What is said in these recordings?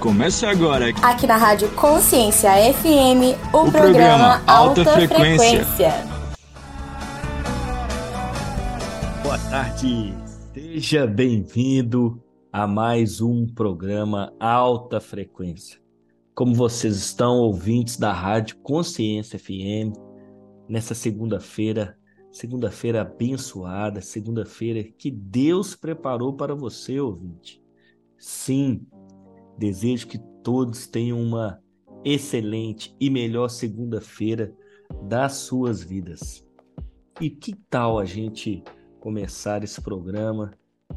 Começa agora. Aqui na Rádio Consciência FM, o, o programa, programa Alta, Alta Frequência. Frequência. Boa tarde, seja bem-vindo a mais um programa Alta Frequência. Como vocês estão, ouvintes da Rádio Consciência FM, nessa segunda-feira, segunda-feira abençoada, segunda-feira que Deus preparou para você, ouvinte. Sim, desejo que todos tenham uma excelente e melhor segunda-feira das suas vidas. E que tal a gente começar esse programa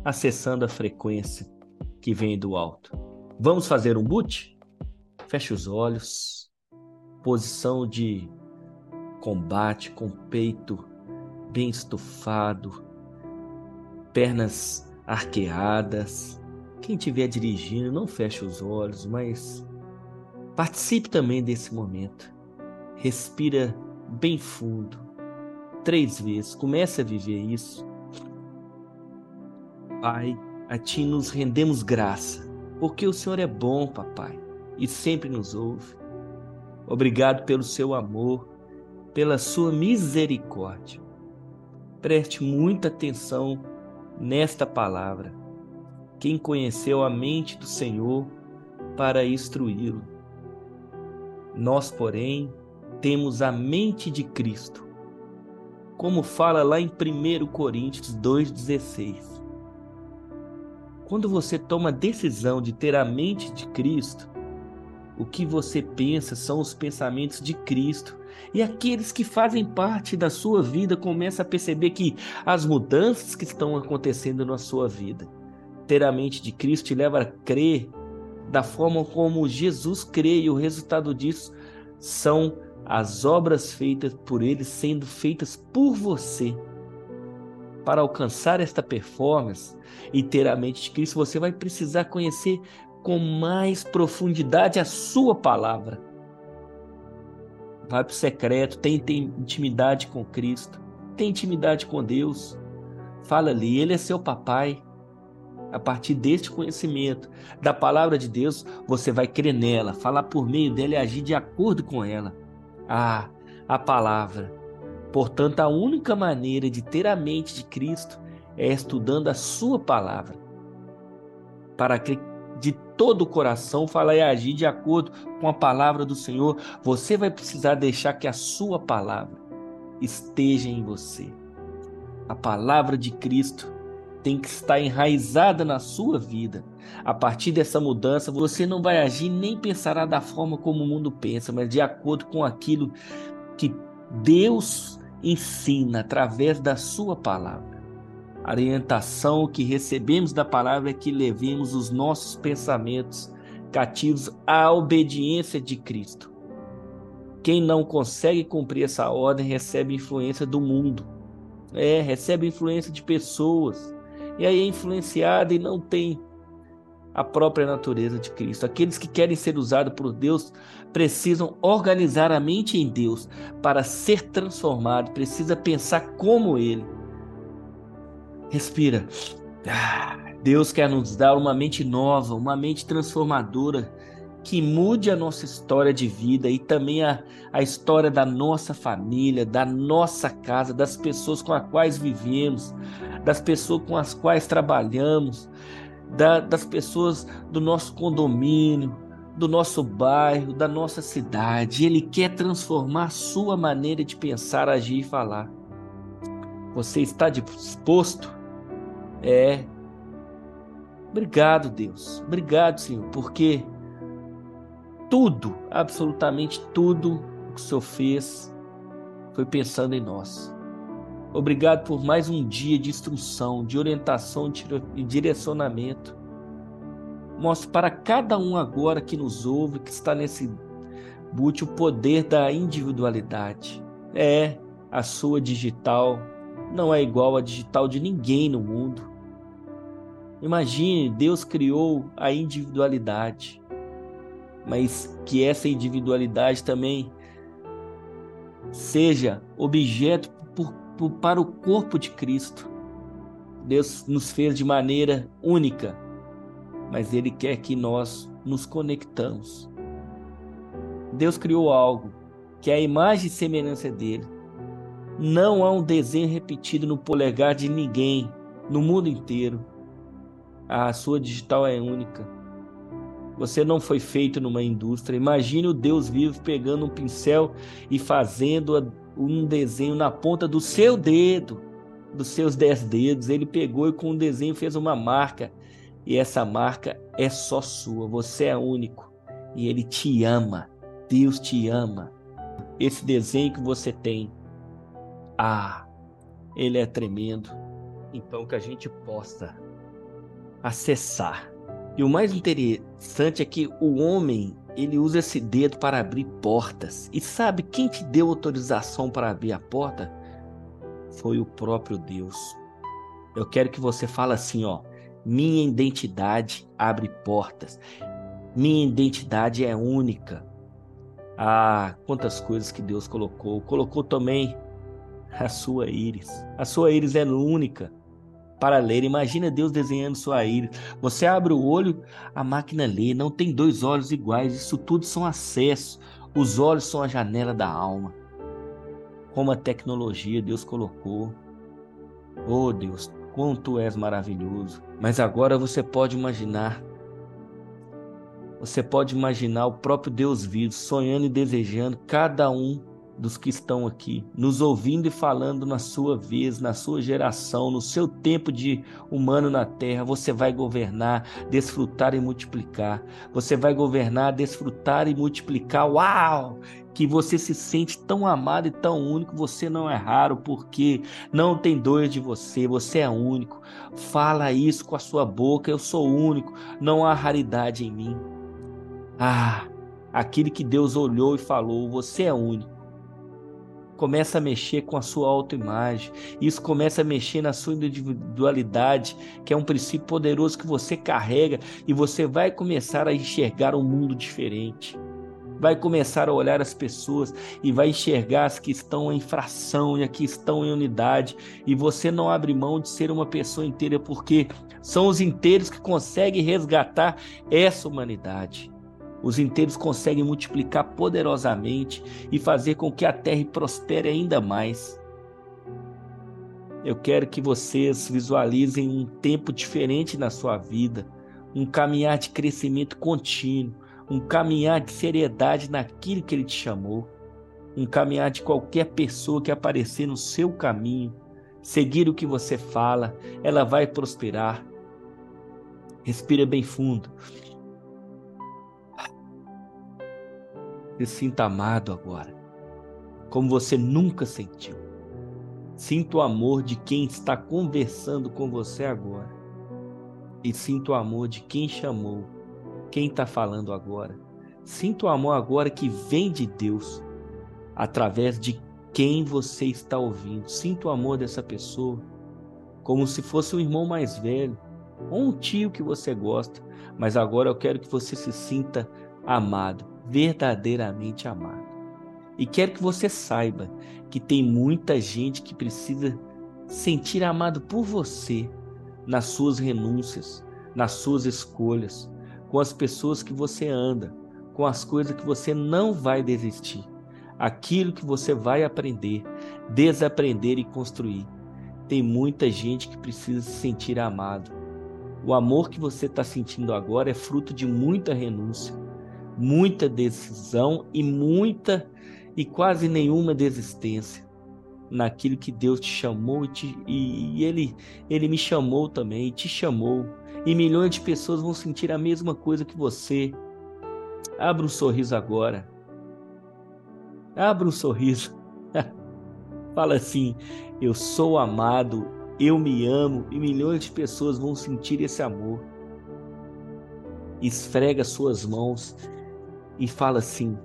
acessando a frequência que vem do alto? Vamos fazer um boot? Feche os olhos, posição de combate com peito bem estufado, pernas arqueadas, quem estiver dirigindo, não feche os olhos, mas participe também desse momento. Respira bem fundo, três vezes. Comece a viver isso. Pai, a Ti nos rendemos graça, porque o Senhor é bom, papai, e sempre nos ouve. Obrigado pelo seu amor, pela sua misericórdia. Preste muita atenção nesta palavra quem conheceu a mente do Senhor para instruí-lo. Nós, porém, temos a mente de Cristo, como fala lá em 1 Coríntios 2,16. Quando você toma a decisão de ter a mente de Cristo, o que você pensa são os pensamentos de Cristo. E aqueles que fazem parte da sua vida começam a perceber que as mudanças que estão acontecendo na sua vida ter a mente de Cristo te leva a crer da forma como Jesus crê, e o resultado disso são as obras feitas por Ele sendo feitas por você. Para alcançar esta performance e ter a mente de Cristo, você vai precisar conhecer com mais profundidade a Sua palavra. Vai para o secreto, tem, tem intimidade com Cristo, tem intimidade com Deus. Fala ali, Ele é seu papai. A partir deste conhecimento da palavra de Deus, você vai crer nela, falar por meio dela e agir de acordo com ela. Ah, a palavra. Portanto, a única maneira de ter a mente de Cristo é estudando a sua palavra. Para que de todo o coração falar e agir de acordo com a palavra do Senhor, você vai precisar deixar que a sua palavra esteja em você. A palavra de Cristo tem que estar enraizada na sua vida. A partir dessa mudança, você não vai agir nem pensará da forma como o mundo pensa, mas de acordo com aquilo que Deus ensina através da sua palavra. A orientação que recebemos da palavra é que levemos os nossos pensamentos cativos à obediência de Cristo. Quem não consegue cumprir essa ordem recebe influência do mundo. É, recebe influência de pessoas, e aí é influenciada e não tem a própria natureza de Cristo. Aqueles que querem ser usados por Deus precisam organizar a mente em Deus para ser transformado, precisa pensar como Ele. Respira. Ah, Deus quer nos dar uma mente nova, uma mente transformadora que mude a nossa história de vida e também a, a história da nossa família, da nossa casa, das pessoas com as quais vivemos, das pessoas com as quais trabalhamos, da, das pessoas do nosso condomínio, do nosso bairro, da nossa cidade. Ele quer transformar a sua maneira de pensar, agir e falar. Você está disposto? É. Obrigado, Deus. Obrigado, Senhor, porque tudo, absolutamente tudo que o Senhor fez foi pensando em nós. Obrigado por mais um dia de instrução, de orientação e direcionamento. Mostre para cada um agora que nos ouve, que está nesse boot, o poder da individualidade. É, a sua digital não é igual à digital de ninguém no mundo. Imagine, Deus criou a individualidade mas que essa individualidade também seja objeto por, por, para o corpo de Cristo. Deus nos fez de maneira única, mas Ele quer que nós nos conectamos. Deus criou algo que é a imagem e semelhança dele. Não há um desenho repetido no polegar de ninguém no mundo inteiro. A sua digital é única. Você não foi feito numa indústria. Imagine o Deus vivo pegando um pincel e fazendo um desenho na ponta do seu dedo, dos seus dez dedos. Ele pegou e com um desenho fez uma marca. E essa marca é só sua. Você é único. E ele te ama. Deus te ama. Esse desenho que você tem. Ah, ele é tremendo. Então que a gente possa acessar. E o mais interessante é que o homem, ele usa esse dedo para abrir portas. E sabe quem te deu autorização para abrir a porta? Foi o próprio Deus. Eu quero que você fale assim, ó: minha identidade abre portas. Minha identidade é única. Ah, quantas coisas que Deus colocou. Colocou também a sua íris. A sua íris é única para ler. Imagina Deus desenhando sua íris. Você abre o olho, a máquina lê. Não tem dois olhos iguais. Isso tudo são acessos. Os olhos são a janela da alma. Como a tecnologia Deus colocou. Oh Deus, quanto és maravilhoso. Mas agora você pode imaginar. Você pode imaginar o próprio Deus vivo, sonhando e desejando cada um dos que estão aqui, nos ouvindo e falando na sua vez, na sua geração, no seu tempo de humano na terra, você vai governar, desfrutar e multiplicar. Você vai governar, desfrutar e multiplicar. Uau! Que você se sente tão amado e tão único, você não é raro, porque não tem dois de você, você é único. Fala isso com a sua boca, eu sou único, não há raridade em mim. Ah, aquele que Deus olhou e falou, você é único começa a mexer com a sua autoimagem. Isso começa a mexer na sua individualidade, que é um princípio poderoso que você carrega e você vai começar a enxergar um mundo diferente. Vai começar a olhar as pessoas e vai enxergar as que estão em fração e as que estão em unidade. E você não abre mão de ser uma pessoa inteira, porque são os inteiros que conseguem resgatar essa humanidade. Os inteiros conseguem multiplicar poderosamente e fazer com que a terra prospere ainda mais. Eu quero que vocês visualizem um tempo diferente na sua vida, um caminhar de crescimento contínuo, um caminhar de seriedade naquilo que Ele te chamou, um caminhar de qualquer pessoa que aparecer no seu caminho, seguir o que você fala, ela vai prosperar. Respira bem fundo. Se sinta amado agora, como você nunca sentiu. Sinta o amor de quem está conversando com você agora. E sinta o amor de quem chamou, quem está falando agora. Sinta o amor agora que vem de Deus, através de quem você está ouvindo. Sinta o amor dessa pessoa, como se fosse um irmão mais velho, ou um tio que você gosta. Mas agora eu quero que você se sinta amado verdadeiramente amado. E quero que você saiba que tem muita gente que precisa sentir amado por você nas suas renúncias, nas suas escolhas, com as pessoas que você anda, com as coisas que você não vai desistir, aquilo que você vai aprender, desaprender e construir. Tem muita gente que precisa se sentir amado. O amor que você está sentindo agora é fruto de muita renúncia, muita decisão e muita e quase nenhuma desistência naquilo que Deus te chamou e, te, e, e, ele, ele me chamou também, e te chamou. E milhões de pessoas vão sentir a mesma coisa que você. Abra um sorriso agora. Abra um sorriso. Fala assim: Eu sou amado, eu me amo, e milhões de pessoas vão sentir esse amor. Esfrega suas mãos e fala assim: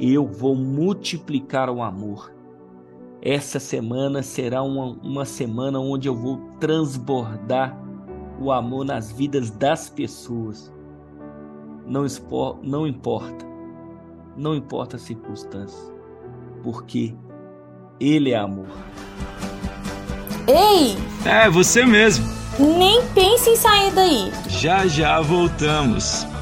Eu vou multiplicar o amor. Essa semana será uma, uma semana onde eu vou transbordar o amor nas vidas das pessoas. Não, expo, não importa, não importa as circunstâncias, porque Ele é amor. Ei! É, você mesmo. Nem pense em sair daí. Já já voltamos.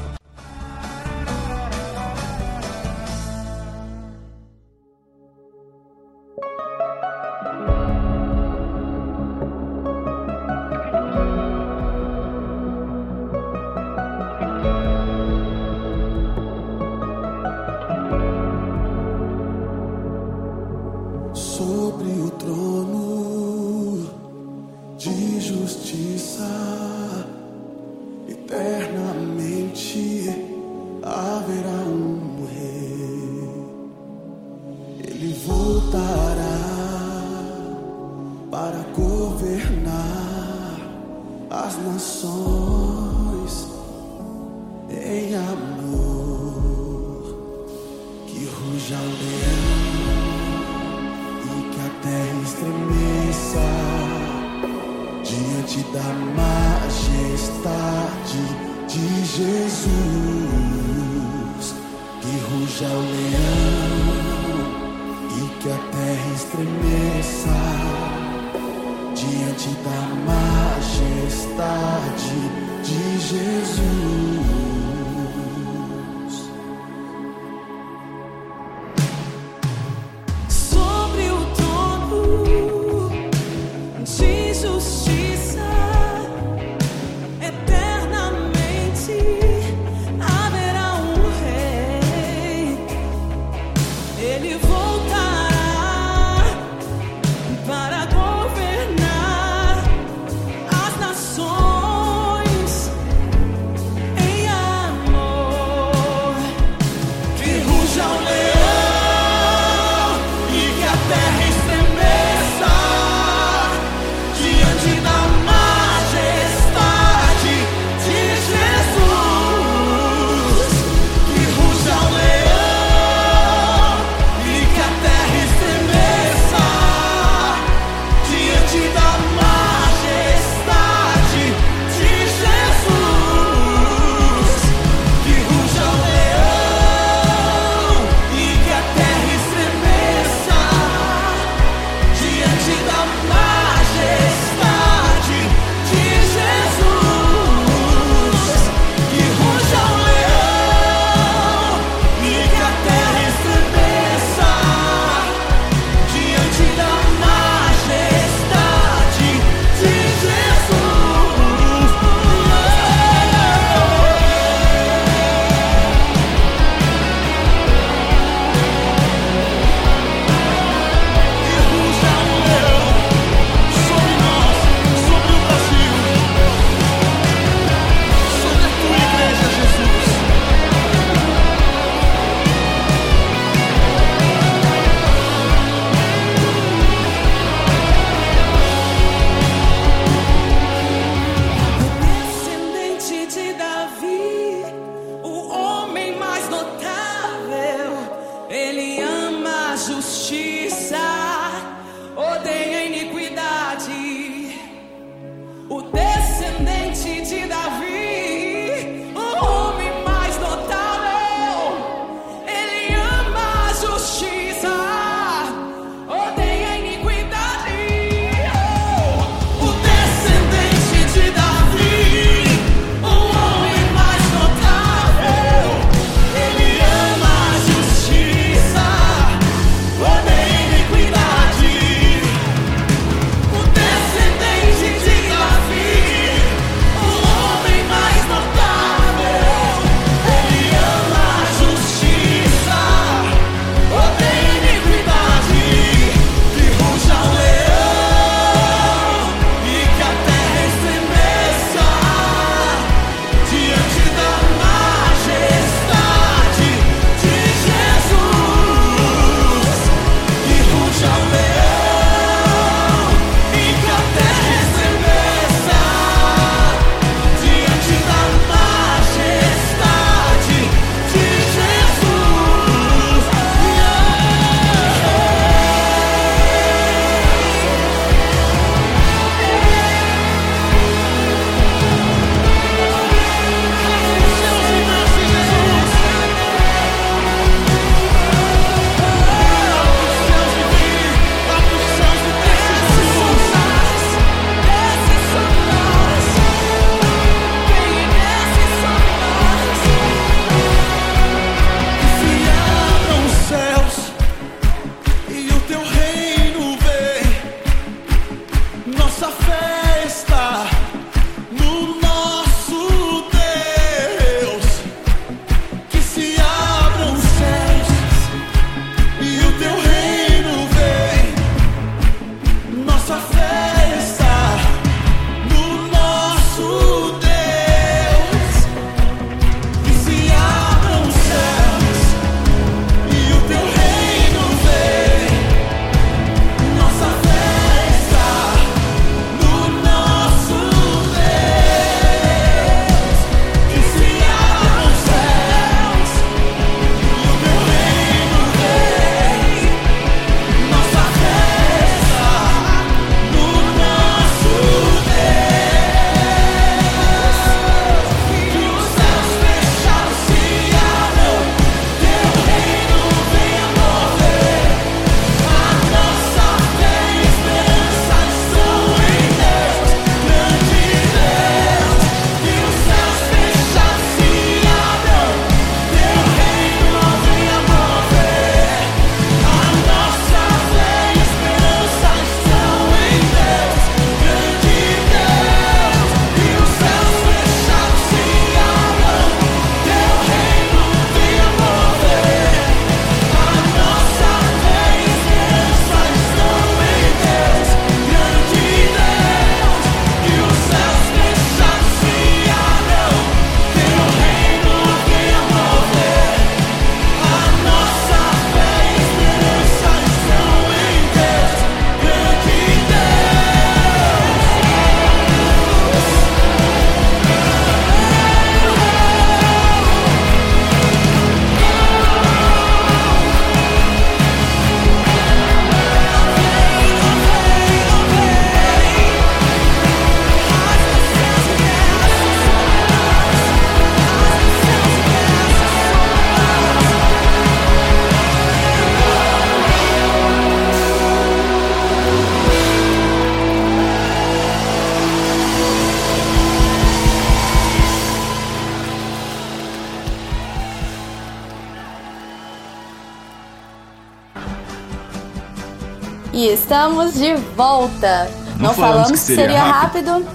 Estamos de volta. Não, Não falamos, falamos, que seria, seria rápido. rápido.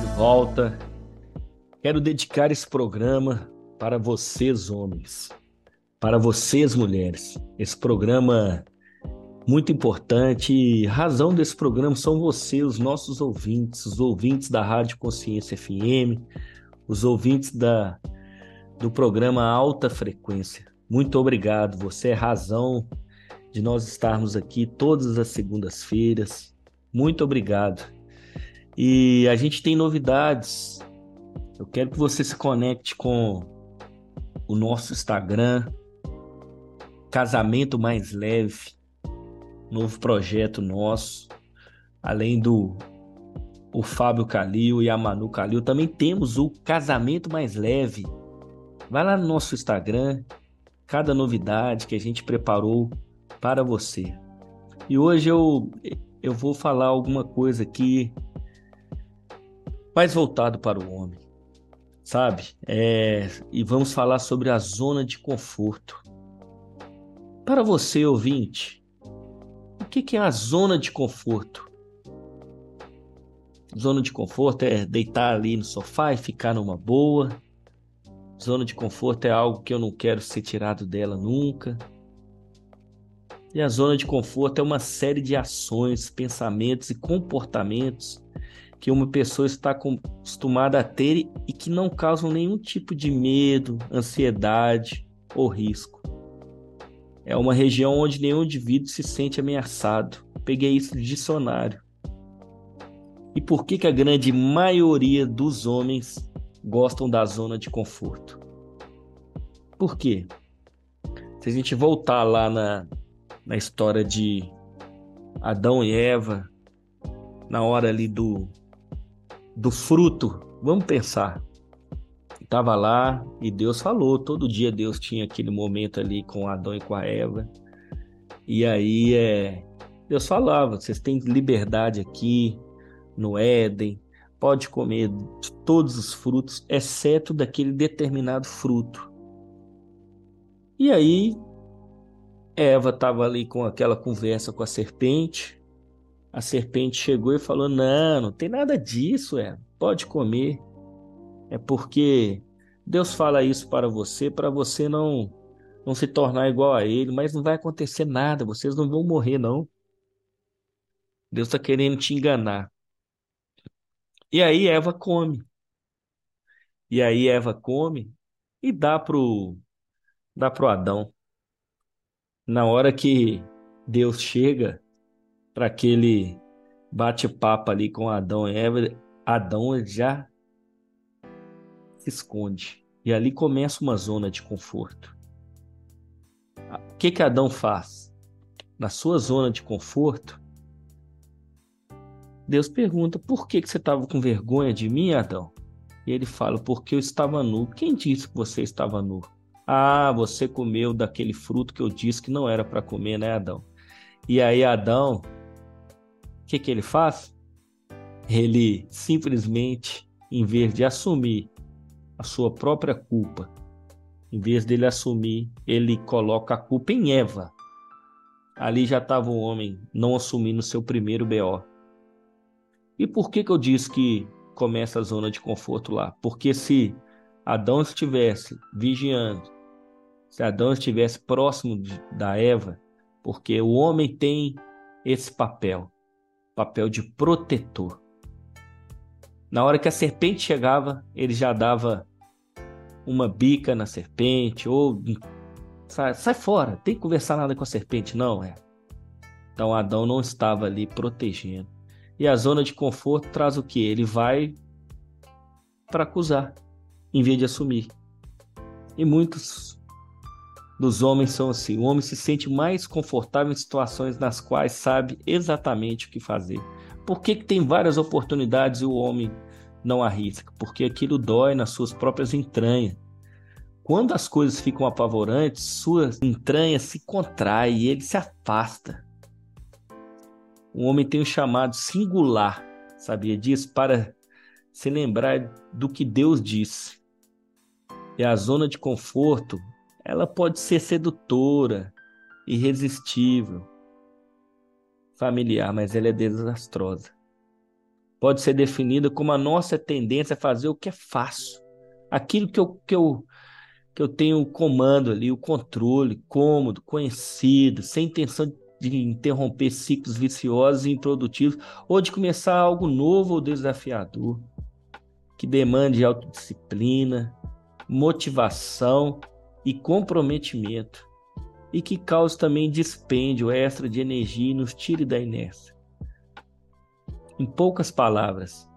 De volta. Quero dedicar esse programa para vocês, homens, para vocês, mulheres. Esse programa muito importante e razão desse programa são vocês, os nossos ouvintes, os ouvintes da Rádio Consciência FM, os ouvintes da, do programa Alta Frequência. Muito obrigado, você é razão de nós estarmos aqui todas as segundas-feiras. Muito obrigado. E a gente tem novidades. Eu quero que você se conecte com o nosso Instagram, Casamento Mais Leve, novo projeto nosso. Além do o Fábio Calil e a Manu Calil, também temos o Casamento Mais Leve. Vai lá no nosso Instagram, cada novidade que a gente preparou para você. E hoje eu, eu vou falar alguma coisa aqui mais voltado para o homem, sabe? É, e vamos falar sobre a zona de conforto. Para você, ouvinte, o que, que é a zona de conforto? Zona de conforto é deitar ali no sofá e ficar numa boa, Zona de conforto é algo que eu não quero ser tirado dela nunca. E a zona de conforto é uma série de ações, pensamentos e comportamentos que uma pessoa está acostumada a ter e que não causam nenhum tipo de medo, ansiedade ou risco. É uma região onde nenhum indivíduo se sente ameaçado. Peguei isso do dicionário. E por que, que a grande maioria dos homens gostam da zona de conforto. Por quê? Se a gente voltar lá na, na história de Adão e Eva, na hora ali do, do fruto, vamos pensar. Estava lá e Deus falou, todo dia Deus tinha aquele momento ali com Adão e com a Eva. E aí é, Deus falava, vocês têm liberdade aqui no Éden, pode comer todos os frutos, exceto daquele determinado fruto. E aí, Eva estava ali com aquela conversa com a serpente. A serpente chegou e falou: Não, não tem nada disso, Eva. Pode comer. É porque Deus fala isso para você, para você não não se tornar igual a ele, mas não vai acontecer nada, vocês não vão morrer, não. Deus está querendo te enganar. E aí Eva come. E aí Eva come e dá pro dá pro Adão. Na hora que Deus chega para aquele bate-papo ali com Adão e Eva, Adão já se esconde. E ali começa uma zona de conforto. O que que Adão faz? Na sua zona de conforto, Deus pergunta: por que, que você estava com vergonha de mim, Adão? E ele fala: porque eu estava nu. Quem disse que você estava nu? Ah, você comeu daquele fruto que eu disse que não era para comer, né, Adão? E aí, Adão, o que, que ele faz? Ele simplesmente, em vez de assumir a sua própria culpa, em vez dele assumir, ele coloca a culpa em Eva. Ali já estava o homem não assumindo seu primeiro BO. E por que, que eu disse que começa a zona de conforto lá? Porque se Adão estivesse vigiando, se Adão estivesse próximo de, da Eva, porque o homem tem esse papel, papel de protetor. Na hora que a serpente chegava, ele já dava uma bica na serpente, ou sai, sai fora, tem que conversar nada com a serpente, não é? Então Adão não estava ali protegendo. E a zona de conforto traz o que? Ele vai para acusar, em vez de assumir. E muitos dos homens são assim. O homem se sente mais confortável em situações nas quais sabe exatamente o que fazer. Por que, que tem várias oportunidades e o homem não arrisca? Porque aquilo dói nas suas próprias entranhas. Quando as coisas ficam apavorantes, suas entranhas se contraem e ele se afasta. O homem tem um chamado singular, sabia disso? Para se lembrar do que Deus disse. E a zona de conforto ela pode ser sedutora, irresistível, familiar, mas ela é desastrosa. Pode ser definida como a nossa tendência a fazer o que é fácil, aquilo que eu, que eu, que eu tenho o comando ali, o controle, cômodo, conhecido, sem intenção de interromper ciclos viciosos e improdutivos, ou de começar algo novo ou desafiador, que demande autodisciplina, motivação e comprometimento, e que cause também dispêndio extra de energia e nos tire da inércia. Em poucas palavras,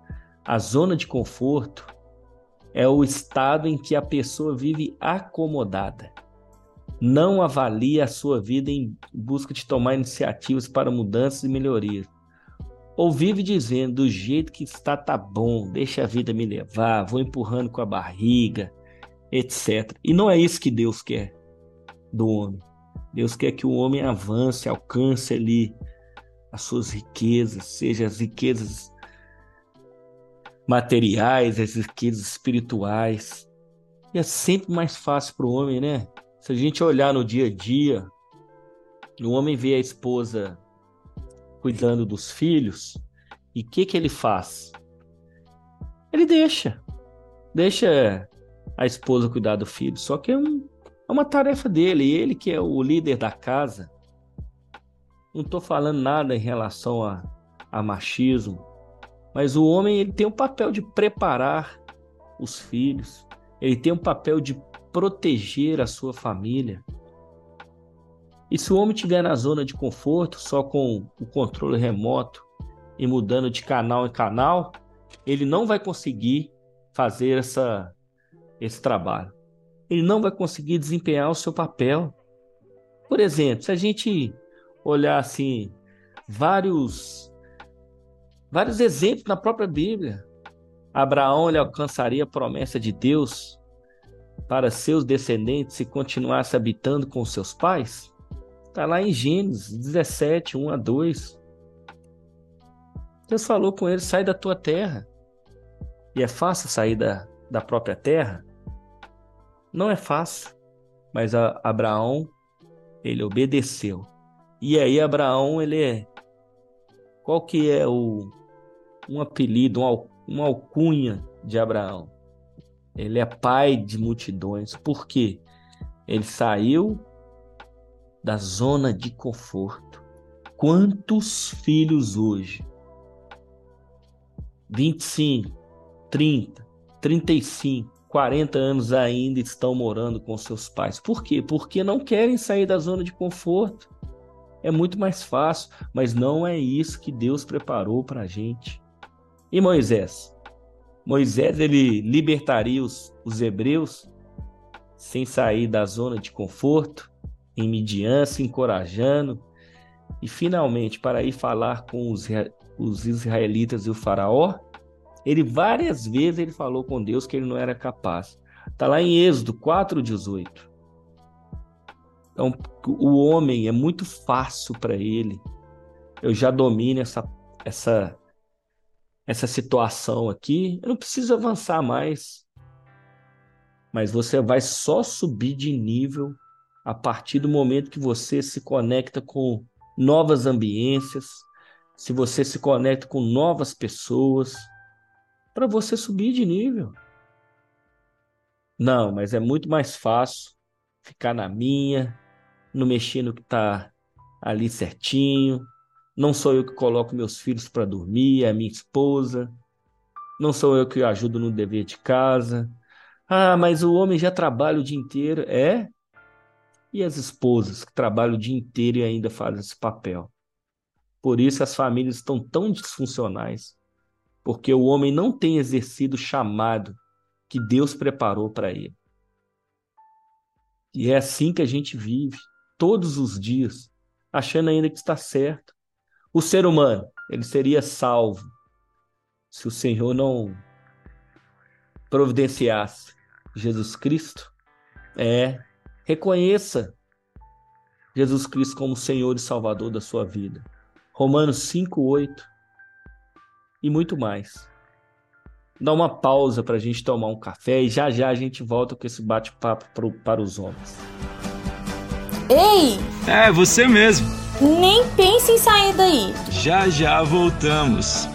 a zona de conforto é o estado em que a pessoa vive acomodada. Não avalia a sua vida em busca de tomar iniciativas para mudanças e melhorias. Ou vive dizendo, do jeito que está, tá bom, deixa a vida me levar, vou empurrando com a barriga, etc. E não é isso que Deus quer do homem. Deus quer que o homem avance, alcance ali as suas riquezas, seja as riquezas materiais, as riquezas espirituais. E é sempre mais fácil para o homem, né? Se a gente olhar no dia a dia, o homem vê a esposa cuidando dos filhos, e o que, que ele faz? Ele deixa. Deixa a esposa cuidar do filho. Só que é, um, é uma tarefa dele. Ele que é o líder da casa. Não estou falando nada em relação a, a machismo. Mas o homem ele tem o papel de preparar os filhos. Ele tem o papel de proteger a sua família. E se o homem estiver na zona de conforto, só com o controle remoto e mudando de canal em canal, ele não vai conseguir fazer essa esse trabalho. Ele não vai conseguir desempenhar o seu papel. Por exemplo, se a gente olhar assim vários vários exemplos na própria Bíblia, Abraão ele alcançaria a promessa de Deus para seus descendentes se continuasse habitando com seus pais? Está lá em Gênesis 17, 1 a 2. Deus falou com ele: sai da tua terra. E é fácil sair da, da própria terra? Não é fácil, mas Abraão, ele obedeceu. E aí Abraão, ele é qual que é o um apelido, um, uma alcunha de Abraão? Ele é pai de multidões. Por quê? Ele saiu da zona de conforto. Quantos filhos hoje? 25, 30, 35, 40 anos ainda estão morando com seus pais. Por quê? Porque não querem sair da zona de conforto. É muito mais fácil, mas não é isso que Deus preparou para a gente. E Moisés? Moisés ele libertaria os, os hebreus sem sair da zona de conforto, em Midian, encorajando, e finalmente para ir falar com os, os israelitas e o faraó, ele várias vezes ele falou com Deus que ele não era capaz. Está lá em Êxodo 4,18. Então, o homem é muito fácil para ele. Eu já domino essa, essa, essa situação aqui. Eu não preciso avançar mais. Mas você vai só subir de nível a partir do momento que você se conecta com novas ambiências, se você se conecta com novas pessoas para você subir de nível. Não, mas é muito mais fácil ficar na minha, não mexer no que está ali certinho. Não sou eu que coloco meus filhos para dormir, é a minha esposa. Não sou eu que ajudo no dever de casa. Ah, mas o homem já trabalha o dia inteiro. É? E as esposas que trabalham o dia inteiro e ainda fazem esse papel? Por isso as famílias estão tão disfuncionais porque o homem não tem exercido o chamado que Deus preparou para ele. E é assim que a gente vive, todos os dias, achando ainda que está certo. O ser humano, ele seria salvo se o Senhor não providenciasse Jesus Cristo. É, reconheça Jesus Cristo como Senhor e Salvador da sua vida. Romanos 5:8 e muito mais. dar uma pausa para a gente tomar um café e já já a gente volta com esse bate-papo para os homens. Ei! É, você mesmo. Nem pense em sair daí. Já já voltamos.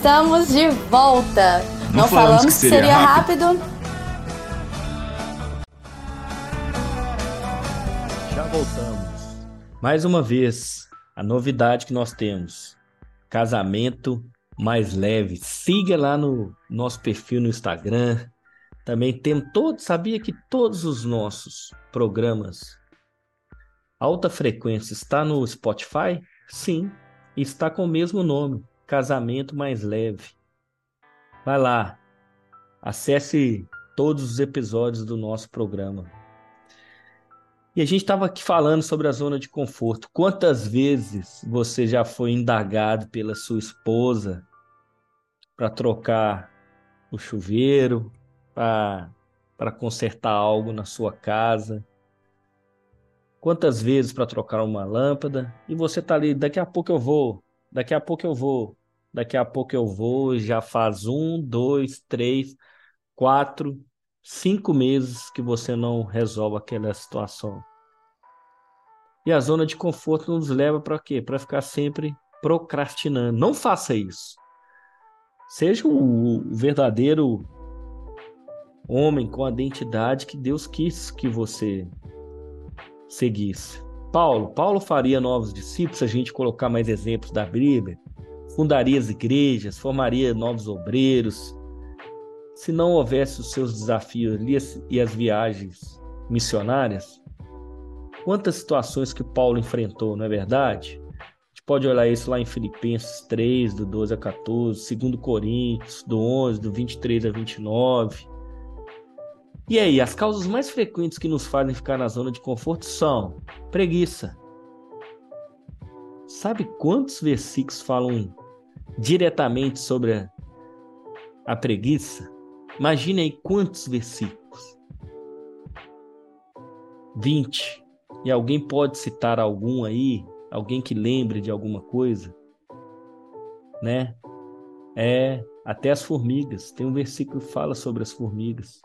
Estamos de volta. Não, Não falamos, falamos, que seria, seria rápido. rápido. Já voltamos. Mais uma vez, a novidade que nós temos: casamento mais leve. Siga lá no nosso perfil no Instagram. Também tem todo, sabia que todos os nossos programas alta frequência está no Spotify? Sim, está com o mesmo nome, Casamento Mais Leve. Vai lá, acesse todos os episódios do nosso programa. E a gente estava aqui falando sobre a zona de conforto. Quantas vezes você já foi indagado pela sua esposa para trocar o chuveiro, para consertar algo na sua casa? quantas vezes para trocar uma lâmpada e você tá ali, daqui a pouco eu vou, daqui a pouco eu vou, daqui a pouco eu vou, já faz um, dois, três, quatro, cinco meses que você não resolve aquela situação. E a zona de conforto nos leva para quê? Para ficar sempre procrastinando. Não faça isso. Seja o verdadeiro homem com a identidade que Deus quis que você seguisse. Paulo, Paulo faria novos discípulos se a gente colocar mais exemplos da Bíblia, fundaria as igrejas, formaria novos obreiros. Se não houvesse os seus desafios e as viagens missionárias, quantas situações que Paulo enfrentou, não é verdade? A gente pode olhar isso lá em Filipenses 3, do 12 a 14, 2 Coríntios, do 11, do 23 a 29. E aí, as causas mais frequentes que nos fazem ficar na zona de conforto são preguiça. Sabe quantos versículos falam diretamente sobre a, a preguiça? Imagine aí quantos versículos. 20. E alguém pode citar algum aí? Alguém que lembre de alguma coisa? Né? É, até as formigas. Tem um versículo que fala sobre as formigas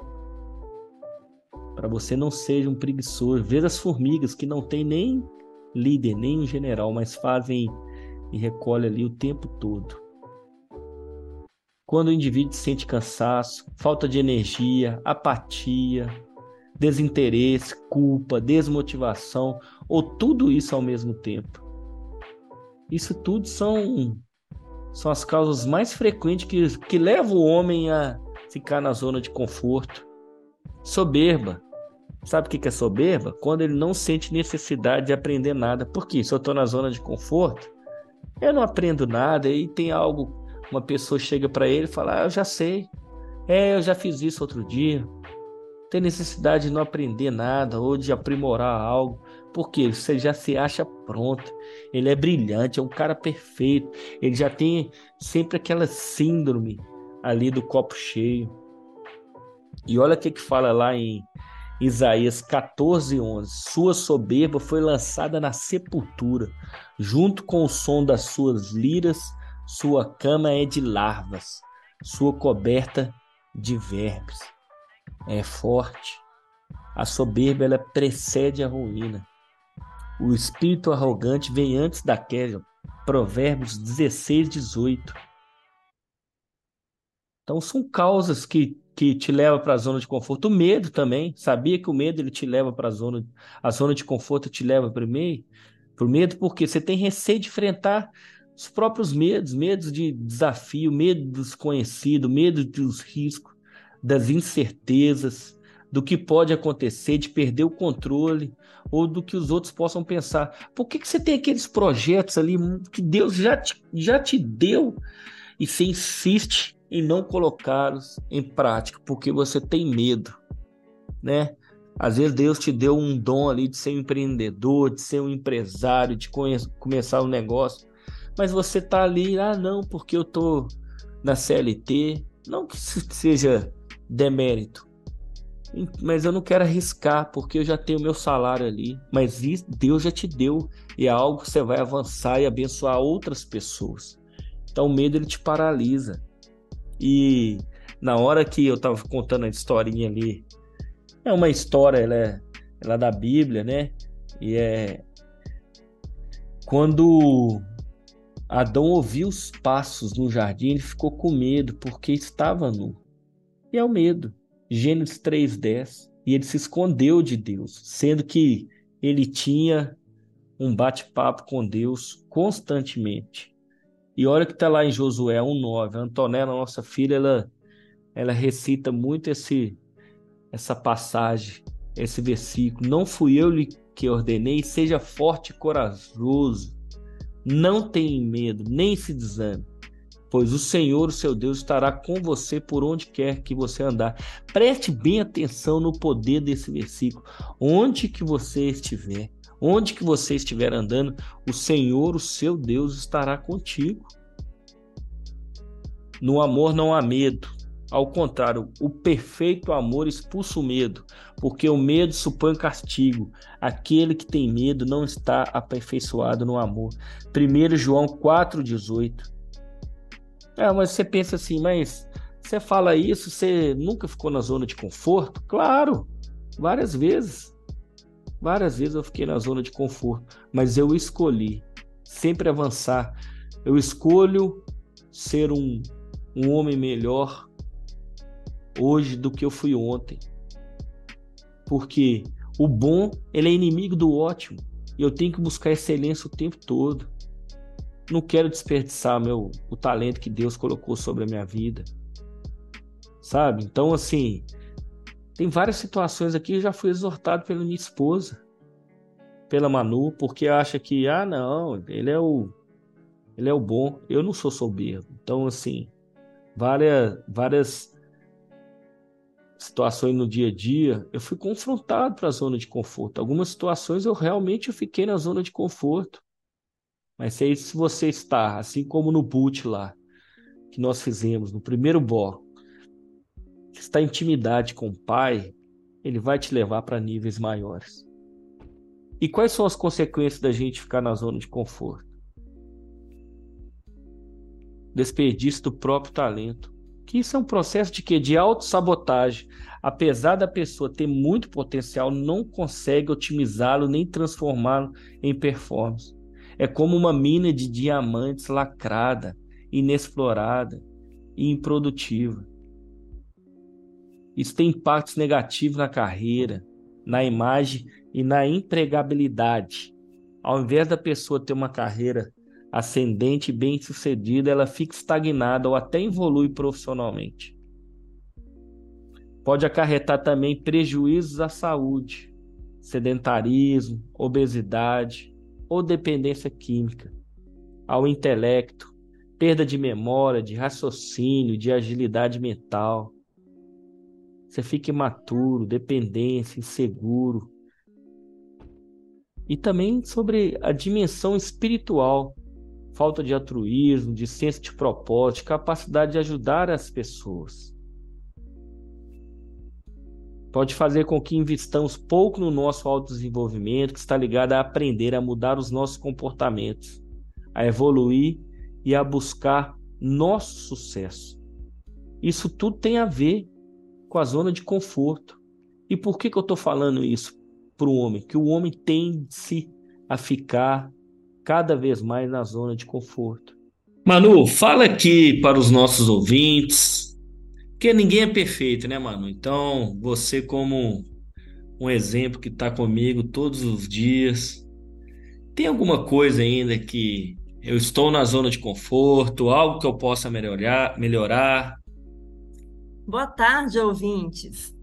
para você não seja um preguiçoso. Veja as formigas que não tem nem líder, nem um general, mas fazem e recolhem ali o tempo todo. Quando o indivíduo sente cansaço, falta de energia, apatia, desinteresse, culpa, desmotivação, ou tudo isso ao mesmo tempo. Isso tudo são, são as causas mais frequentes que, que levam o homem a ficar na zona de conforto. Soberba, Sabe o que é soberba? Quando ele não sente necessidade de aprender nada. Por quê? Se eu estou na zona de conforto, eu não aprendo nada. E tem algo, uma pessoa chega para ele e fala: ah, Eu já sei. É, eu já fiz isso outro dia. Tem necessidade de não aprender nada ou de aprimorar algo. Porque você já se acha pronto. Ele é brilhante, é um cara perfeito. Ele já tem sempre aquela síndrome ali do copo cheio. E olha o que, que fala lá em Isaías 14, 11. Sua soberba foi lançada na sepultura, junto com o som das suas liras, sua cama é de larvas, sua coberta de vermes. É forte. A soberba ela precede a ruína. O espírito arrogante vem antes da queda. Provérbios 16, 18. Então são causas que que te leva para a zona de conforto. O medo também. Sabia que o medo ele te leva para a zona. A zona de conforto te leva primeiro para o medo, porque você tem receio de enfrentar os próprios medos, medos de desafio, medo do desconhecido, medo dos riscos, das incertezas, do que pode acontecer, de perder o controle, ou do que os outros possam pensar. Por que, que você tem aqueles projetos ali que Deus já te, já te deu e você insiste em não colocá-los em prática, porque você tem medo, né? Às vezes Deus te deu um dom ali de ser um empreendedor, de ser um empresário, de começar um negócio, mas você tá ali, ah, não, porque eu tô na CLT, não que seja demérito, mas eu não quero arriscar porque eu já tenho meu salário ali, mas Deus já te deu e é algo que você vai avançar e abençoar outras pessoas. Então o medo ele te paralisa. E na hora que eu tava contando a historinha ali, é uma história, ela é, ela é da Bíblia, né? E é quando Adão ouviu os passos no jardim, ele ficou com medo porque estava nu. E é o medo. Gênesis 3:10. E ele se escondeu de Deus, sendo que ele tinha um bate-papo com Deus constantemente. E olha que está lá em Josué 1:9. A Antonella, nossa filha, ela ela recita muito esse essa passagem, esse versículo. Não fui eu que ordenei, seja forte e corajoso. Não tenha medo, nem se desame, pois o Senhor, o seu Deus, estará com você por onde quer que você andar. Preste bem atenção no poder desse versículo. Onde que você estiver, onde que você estiver andando, o Senhor, o seu Deus, estará contigo. No amor não há medo, ao contrário, o perfeito amor expulsa o medo, porque o medo supõe castigo. Aquele que tem medo não está aperfeiçoado no amor. 1 João 4,18. É, mas você pensa assim, mas você fala isso, você nunca ficou na zona de conforto? Claro, várias vezes. Várias vezes eu fiquei na zona de conforto, mas eu escolhi sempre avançar. Eu escolho ser um, um homem melhor, hoje do que eu fui ontem. Porque o bom, ele é inimigo do ótimo. E eu tenho que buscar excelência o tempo todo. Não quero desperdiçar meu, o talento que Deus colocou sobre a minha vida. Sabe? Então, assim, tem várias situações aqui. Eu já fui exortado pela minha esposa, pela Manu, porque acha que, ah, não, ele é o, ele é o bom. Eu não sou soberbo. Então, assim, várias, várias situações no dia a dia, eu fui confrontado para a zona de conforto. Algumas situações eu realmente fiquei na zona de conforto. Mas se, se você está, assim como no boot lá, que nós fizemos, no primeiro bloco, está em intimidade com o Pai, ele vai te levar para níveis maiores. E quais são as consequências da gente ficar na zona de conforto? Desperdício do próprio talento que isso é um processo de quê? De autossabotagem. Apesar da pessoa ter muito potencial, não consegue otimizá-lo nem transformá-lo em performance. É como uma mina de diamantes lacrada, inexplorada e improdutiva. Isso tem impactos negativos na carreira, na imagem e na empregabilidade. Ao invés da pessoa ter uma carreira ascendente e bem-sucedida, ela fica estagnada ou até evolui profissionalmente. Pode acarretar também prejuízos à saúde, sedentarismo, obesidade ou dependência química, ao intelecto, perda de memória, de raciocínio, de agilidade mental. Você fica imaturo, dependência, inseguro. E também sobre a dimensão espiritual falta de altruísmo, de senso de propósito, de capacidade de ajudar as pessoas. Pode fazer com que investamos pouco no nosso autodesenvolvimento, que está ligado a aprender a mudar os nossos comportamentos, a evoluir e a buscar nosso sucesso. Isso tudo tem a ver com a zona de conforto. E por que, que eu estou falando isso para o homem? Que o homem tende-se a ficar cada vez mais na zona de conforto. Manu, fala aqui para os nossos ouvintes, porque ninguém é perfeito, né, Manu? Então, você como um exemplo que está comigo todos os dias, tem alguma coisa ainda que eu estou na zona de conforto, algo que eu possa melhorar, melhorar? Boa tarde, ouvintes.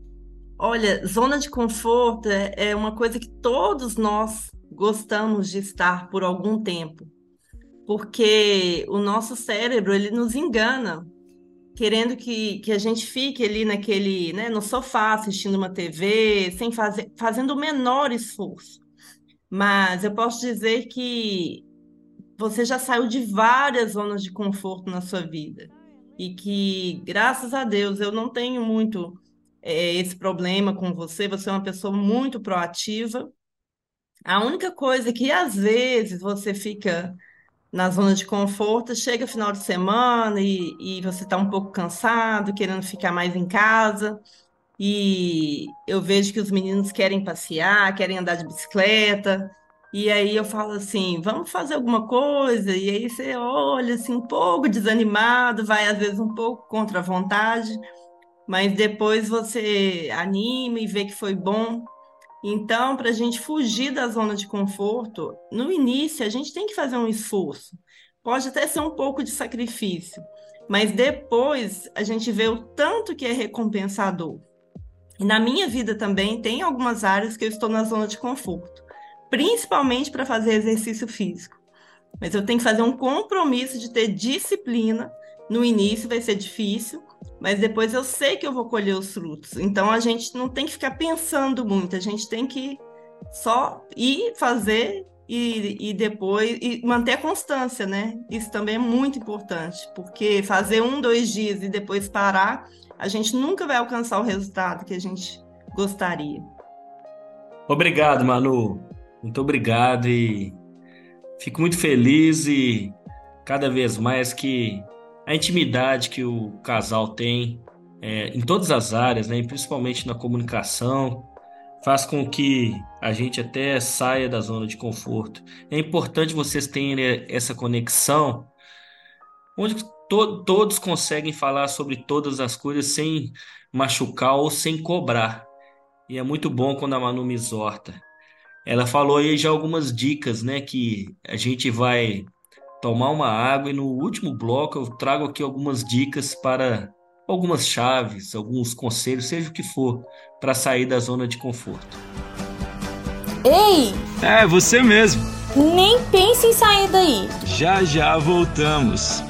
Olha, zona de conforto é, é uma coisa que todos nós gostamos de estar por algum tempo, porque o nosso cérebro ele nos engana, querendo que, que a gente fique ali naquele, né, no sofá assistindo uma TV, sem fazer, fazendo o menor esforço. Mas eu posso dizer que você já saiu de várias zonas de conforto na sua vida e que, graças a Deus, eu não tenho muito é, esse problema com você. Você é uma pessoa muito proativa a única coisa que às vezes você fica na zona de conforto, chega final de semana e, e você está um pouco cansado, querendo ficar mais em casa. E eu vejo que os meninos querem passear, querem andar de bicicleta. E aí eu falo assim, vamos fazer alguma coisa? E aí você olha assim, um pouco desanimado, vai às vezes um pouco contra a vontade, mas depois você anima e vê que foi bom. Então, para a gente fugir da zona de conforto, no início a gente tem que fazer um esforço. Pode até ser um pouco de sacrifício, mas depois a gente vê o tanto que é recompensador. E na minha vida também tem algumas áreas que eu estou na zona de conforto principalmente para fazer exercício físico. Mas eu tenho que fazer um compromisso de ter disciplina. No início vai ser difícil, mas depois eu sei que eu vou colher os frutos. Então a gente não tem que ficar pensando muito, a gente tem que só ir fazer e, e depois e manter a constância, né? Isso também é muito importante, porque fazer um, dois dias e depois parar, a gente nunca vai alcançar o resultado que a gente gostaria. Obrigado, Manu. Muito obrigado e fico muito feliz e cada vez mais que a intimidade que o casal tem é, em todas as áreas, né, principalmente na comunicação, faz com que a gente até saia da zona de conforto. É importante vocês terem essa conexão onde to todos conseguem falar sobre todas as coisas sem machucar ou sem cobrar. E é muito bom quando a Manu me exorta. Ela falou aí já algumas dicas, né? Que a gente vai tomar uma água e no último bloco eu trago aqui algumas dicas para algumas chaves, alguns conselhos, seja o que for, para sair da zona de conforto. Ei! É, você mesmo. Nem pense em sair daí. Já já voltamos.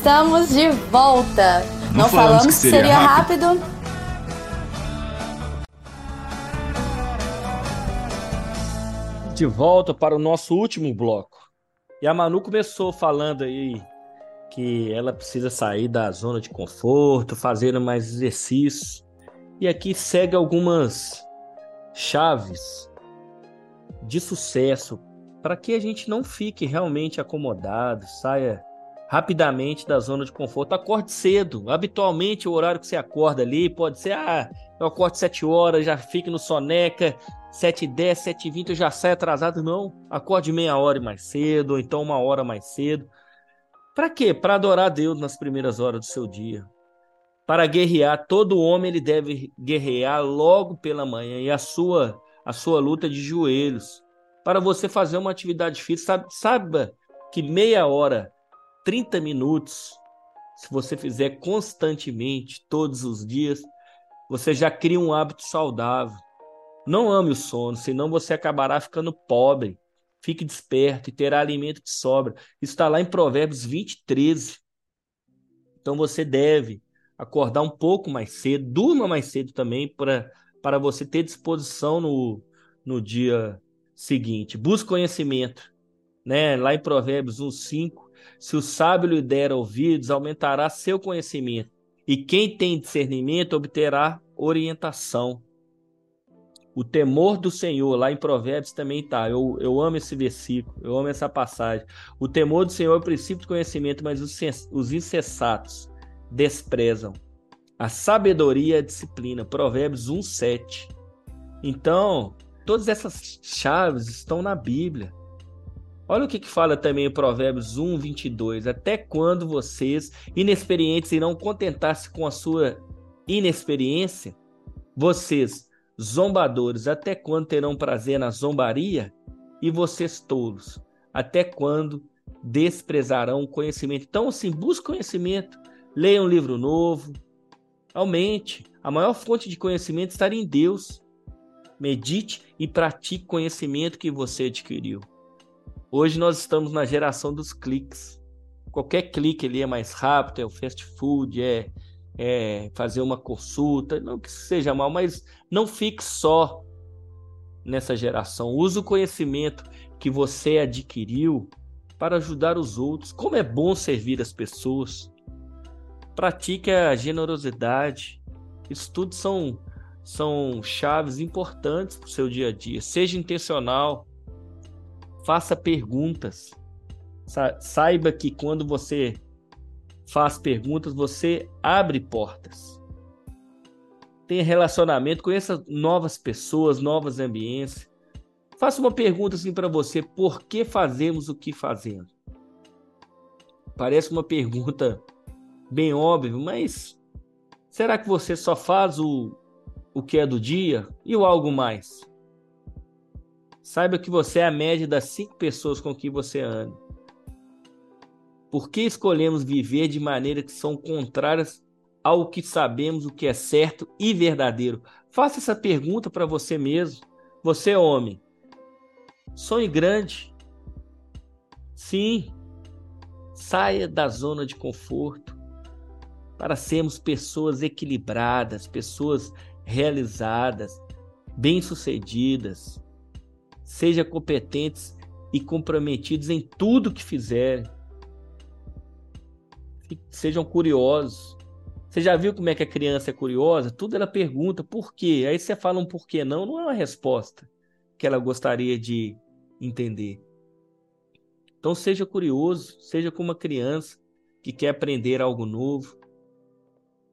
Estamos de volta. Não, Não falamos, falamos, que seria, seria rápido. rápido. De volta para o nosso último bloco. E a Manu começou falando aí que ela precisa sair da zona de conforto, fazer mais exercícios. E aqui segue algumas chaves de sucesso para que a gente não fique realmente acomodado, saia rapidamente da zona de conforto. Acorde cedo. Habitualmente, o horário que você acorda ali pode ser, ah, eu acordo 7 horas, já fico no soneca, 7 h 10, 7 h 20 eu já saio atrasado. Não, acorde meia hora mais cedo, ou então uma hora mais cedo. Para quê? Para adorar Deus nas primeiras horas do seu dia. Para guerrear, todo homem ele deve guerrear logo pela manhã e a sua a sua luta de joelhos. Para você fazer uma atividade física, saiba que meia hora 30 minutos, se você fizer constantemente, todos os dias, você já cria um hábito saudável. Não ame o sono, senão você acabará ficando pobre. Fique desperto e terá alimento de sobra. Está lá em Provérbios 20, 13. Então você deve acordar um pouco mais cedo, durma mais cedo também, para, para você ter disposição no, no dia seguinte. Busque conhecimento. Né? Lá em Provérbios 1, 5, se o sábio lhe der ouvidos, aumentará seu conhecimento. E quem tem discernimento obterá orientação. O temor do Senhor, lá em Provérbios também está. Eu, eu amo esse versículo, eu amo essa passagem. O temor do Senhor é o princípio do conhecimento, mas os, os insensatos desprezam. A sabedoria é a disciplina. Provérbios 1, 7. Então, todas essas chaves estão na Bíblia. Olha o que, que fala também em Provérbios 1, 22. Até quando vocês, inexperientes, irão contentar-se com a sua inexperiência? Vocês, zombadores, até quando terão prazer na zombaria? E vocês, tolos, até quando desprezarão o conhecimento? Então, assim, busque conhecimento, leia um livro novo, aumente. A maior fonte de conhecimento está em Deus. Medite e pratique conhecimento que você adquiriu. Hoje nós estamos na geração dos cliques. Qualquer clique ali é mais rápido, é o fast food, é, é fazer uma consulta, não que seja mal, mas não fique só nessa geração. Use o conhecimento que você adquiriu para ajudar os outros. Como é bom servir as pessoas. Pratique a generosidade. Isso tudo são, são chaves importantes para o seu dia a dia. Seja intencional faça perguntas. Saiba que quando você faz perguntas, você abre portas. Tenha relacionamento, conheça novas pessoas, novos ambientes. Faça uma pergunta assim para você: por que fazemos o que fazemos? Parece uma pergunta bem óbvia, mas será que você só faz o, o que é do dia e o algo mais? Saiba que você é a média das cinco pessoas com que você anda. Por que escolhemos viver de maneira que são contrárias ao que sabemos o que é certo e verdadeiro? Faça essa pergunta para você mesmo. Você, homem, sonhe grande. Sim, saia da zona de conforto para sermos pessoas equilibradas, pessoas realizadas, bem-sucedidas. Seja competentes e comprometidos em tudo que fizerem. Sejam curiosos. Você já viu como é que a criança é curiosa? Tudo ela pergunta por quê. Aí você fala um porquê não, não é uma resposta que ela gostaria de entender. Então seja curioso, seja como uma criança que quer aprender algo novo.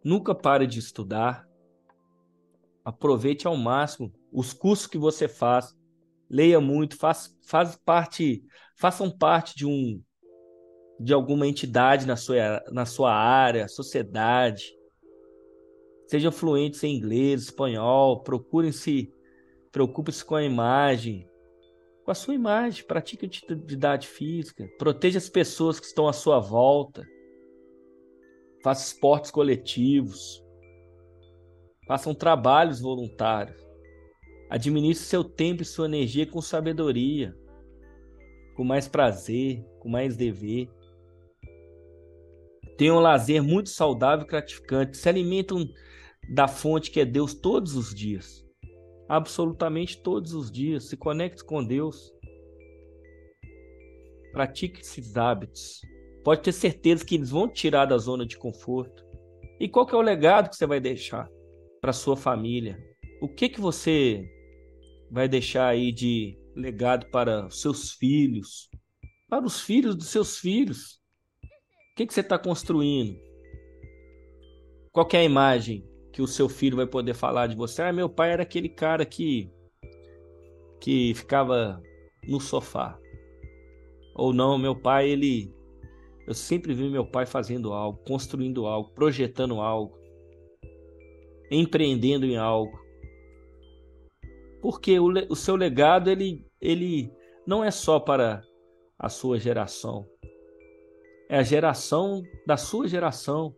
Nunca pare de estudar. Aproveite ao máximo os cursos que você faz leia muito, faz, faz parte, façam parte de um de alguma entidade na sua, na sua área, sociedade. Sejam fluentes em inglês, espanhol, procurem se preocupe-se com a imagem, com a sua imagem, pratique atividade física, proteja as pessoas que estão à sua volta. Faça esportes coletivos. Façam trabalhos voluntários. Administre seu tempo e sua energia com sabedoria, com mais prazer, com mais dever. Tem um lazer muito saudável e gratificante. Se alimentam da fonte que é Deus todos os dias. Absolutamente todos os dias. Se conecte com Deus. Pratique esses hábitos. Pode ter certeza que eles vão tirar da zona de conforto. E qual que é o legado que você vai deixar para sua família? O que que você vai deixar aí de legado para seus filhos, para os filhos dos seus filhos? O que que você está construindo? Qual é a imagem que o seu filho vai poder falar de você? Ah, meu pai era aquele cara que que ficava no sofá. Ou não, meu pai ele eu sempre vi meu pai fazendo algo, construindo algo, projetando algo, empreendendo em algo. Porque o, o seu legado ele, ele não é só para a sua geração, é a geração da sua geração,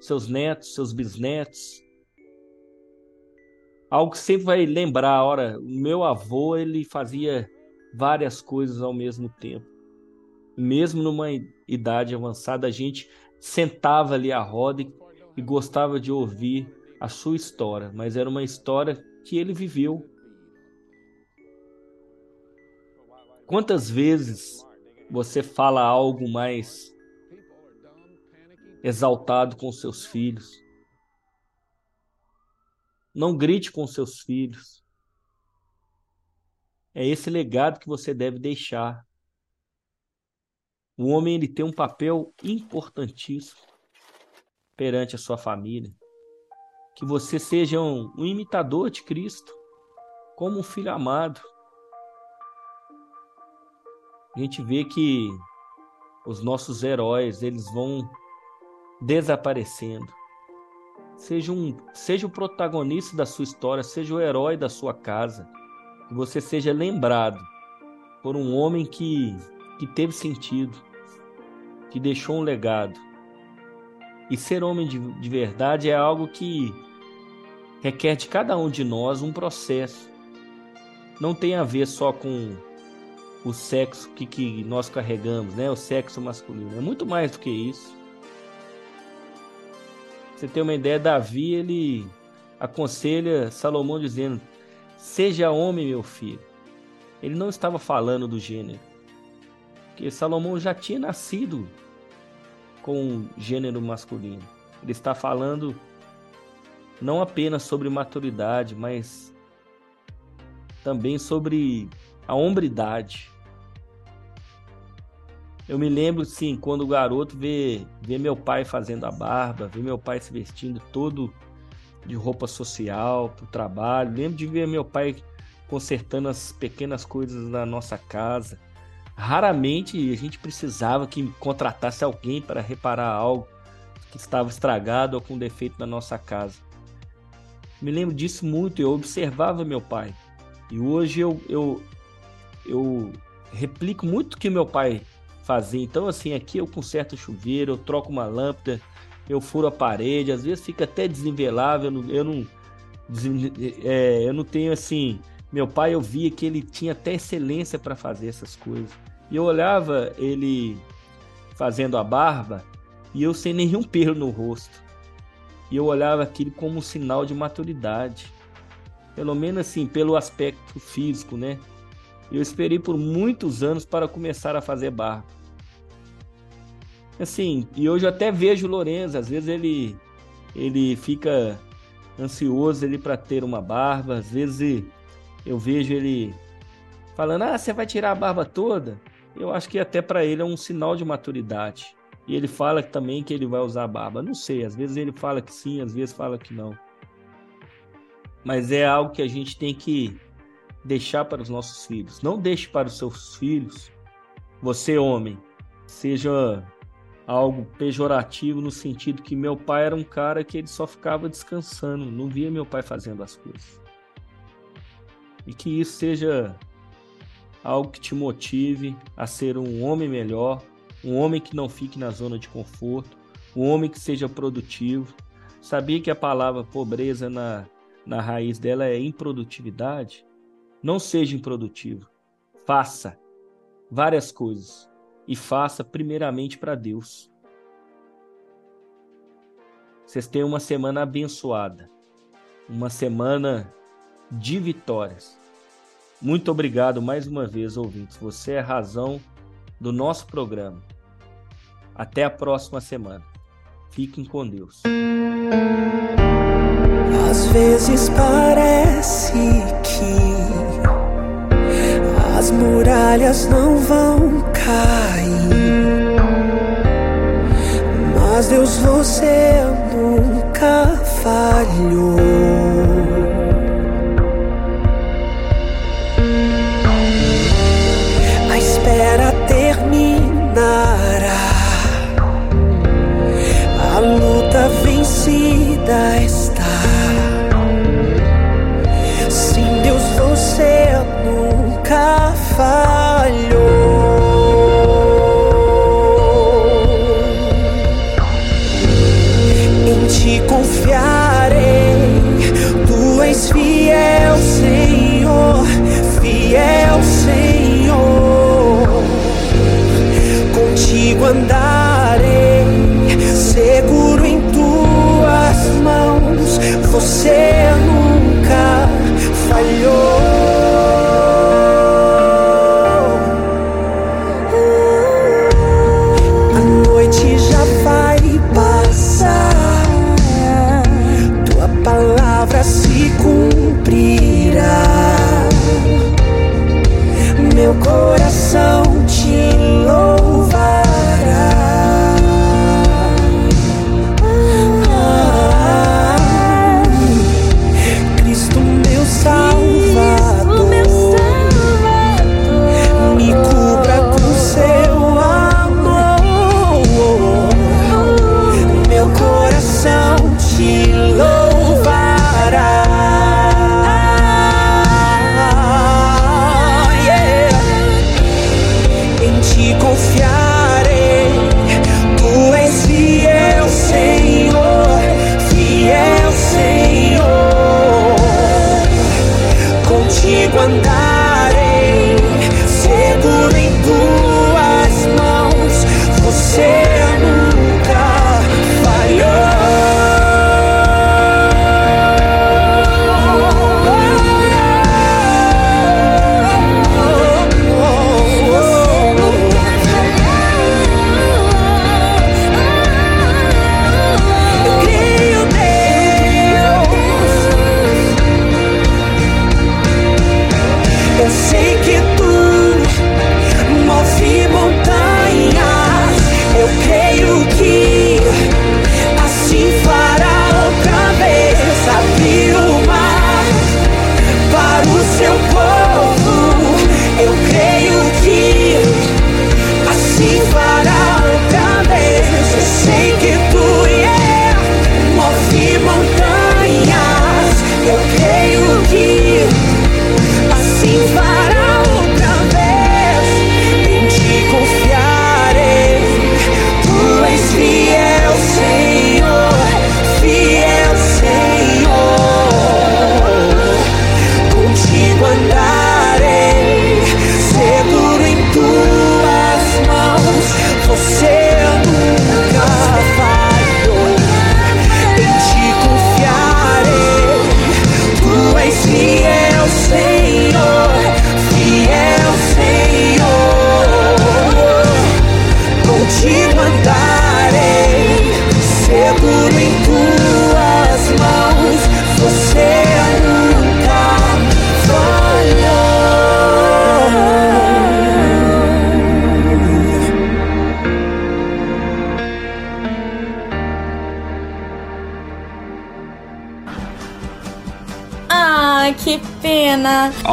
seus netos, seus bisnetos. Algo que sempre vai lembrar, ora, o meu avô ele fazia várias coisas ao mesmo tempo mesmo numa idade avançada, a gente sentava ali à roda e, e gostava de ouvir a sua história, mas era uma história que ele viveu. Quantas vezes você fala algo mais exaltado com seus filhos? Não grite com seus filhos. É esse legado que você deve deixar. O homem ele tem um papel importantíssimo perante a sua família. Que você seja um, um imitador de Cristo, como um filho amado. A gente vê que os nossos heróis, eles vão desaparecendo. Seja, um, seja o protagonista da sua história, seja o herói da sua casa. Que você seja lembrado por um homem que que teve sentido, que deixou um legado. E ser homem de, de verdade é algo que requer de cada um de nós um processo. Não tem a ver só com o sexo que, que nós carregamos, né? O sexo masculino. É muito mais do que isso. Você tem uma ideia, Davi, ele aconselha Salomão dizendo: Seja homem, meu filho. Ele não estava falando do gênero que Salomão já tinha nascido com gênero masculino. Ele está falando não apenas sobre maturidade, mas também sobre a hombridade. Eu me lembro, sim, quando o garoto vê, vê meu pai fazendo a barba, vê meu pai se vestindo todo de roupa social para o trabalho. Lembro de ver meu pai consertando as pequenas coisas da nossa casa Raramente a gente precisava que contratasse alguém para reparar algo que estava estragado ou com defeito na nossa casa. Me lembro disso muito, eu observava meu pai. E hoje eu, eu, eu replico muito o que meu pai fazia. Então, assim, aqui eu conserto o chuveiro, eu troco uma lâmpada, eu furo a parede, às vezes fica até desnivelável, eu não, eu não, é, eu não tenho assim meu pai, eu via que ele tinha até excelência para fazer essas coisas. E eu olhava ele fazendo a barba e eu sem nenhum pelo no rosto. E eu olhava aquilo como um sinal de maturidade. Pelo menos assim, pelo aspecto físico, né? Eu esperei por muitos anos para começar a fazer barba. Assim, e hoje eu até vejo o Lourenço, às vezes ele ele fica ansioso ele para ter uma barba, às vezes eu vejo ele falando: "Ah, você vai tirar a barba toda?" Eu acho que até para ele é um sinal de maturidade. E ele fala também que ele vai usar a barba. Não sei, às vezes ele fala que sim, às vezes fala que não. Mas é algo que a gente tem que deixar para os nossos filhos. Não deixe para os seus filhos, você homem, seja algo pejorativo no sentido que meu pai era um cara que ele só ficava descansando, não via meu pai fazendo as coisas e que isso seja algo que te motive a ser um homem melhor, um homem que não fique na zona de conforto, um homem que seja produtivo. Sabia que a palavra pobreza na, na raiz dela é improdutividade? Não seja improdutivo. Faça várias coisas e faça primeiramente para Deus. Vocês tenham uma semana abençoada, uma semana de vitórias. Muito obrigado mais uma vez, ouvintes. Você é a razão do nosso programa. Até a próxima semana. Fiquem com Deus. Às vezes parece que muralhas não vão cair. Mas Deus, você nunca falhou.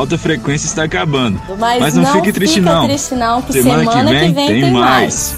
Alta frequência está acabando. Mas, Mas não fique triste não. triste não, que Semana semana, que vem tem mais.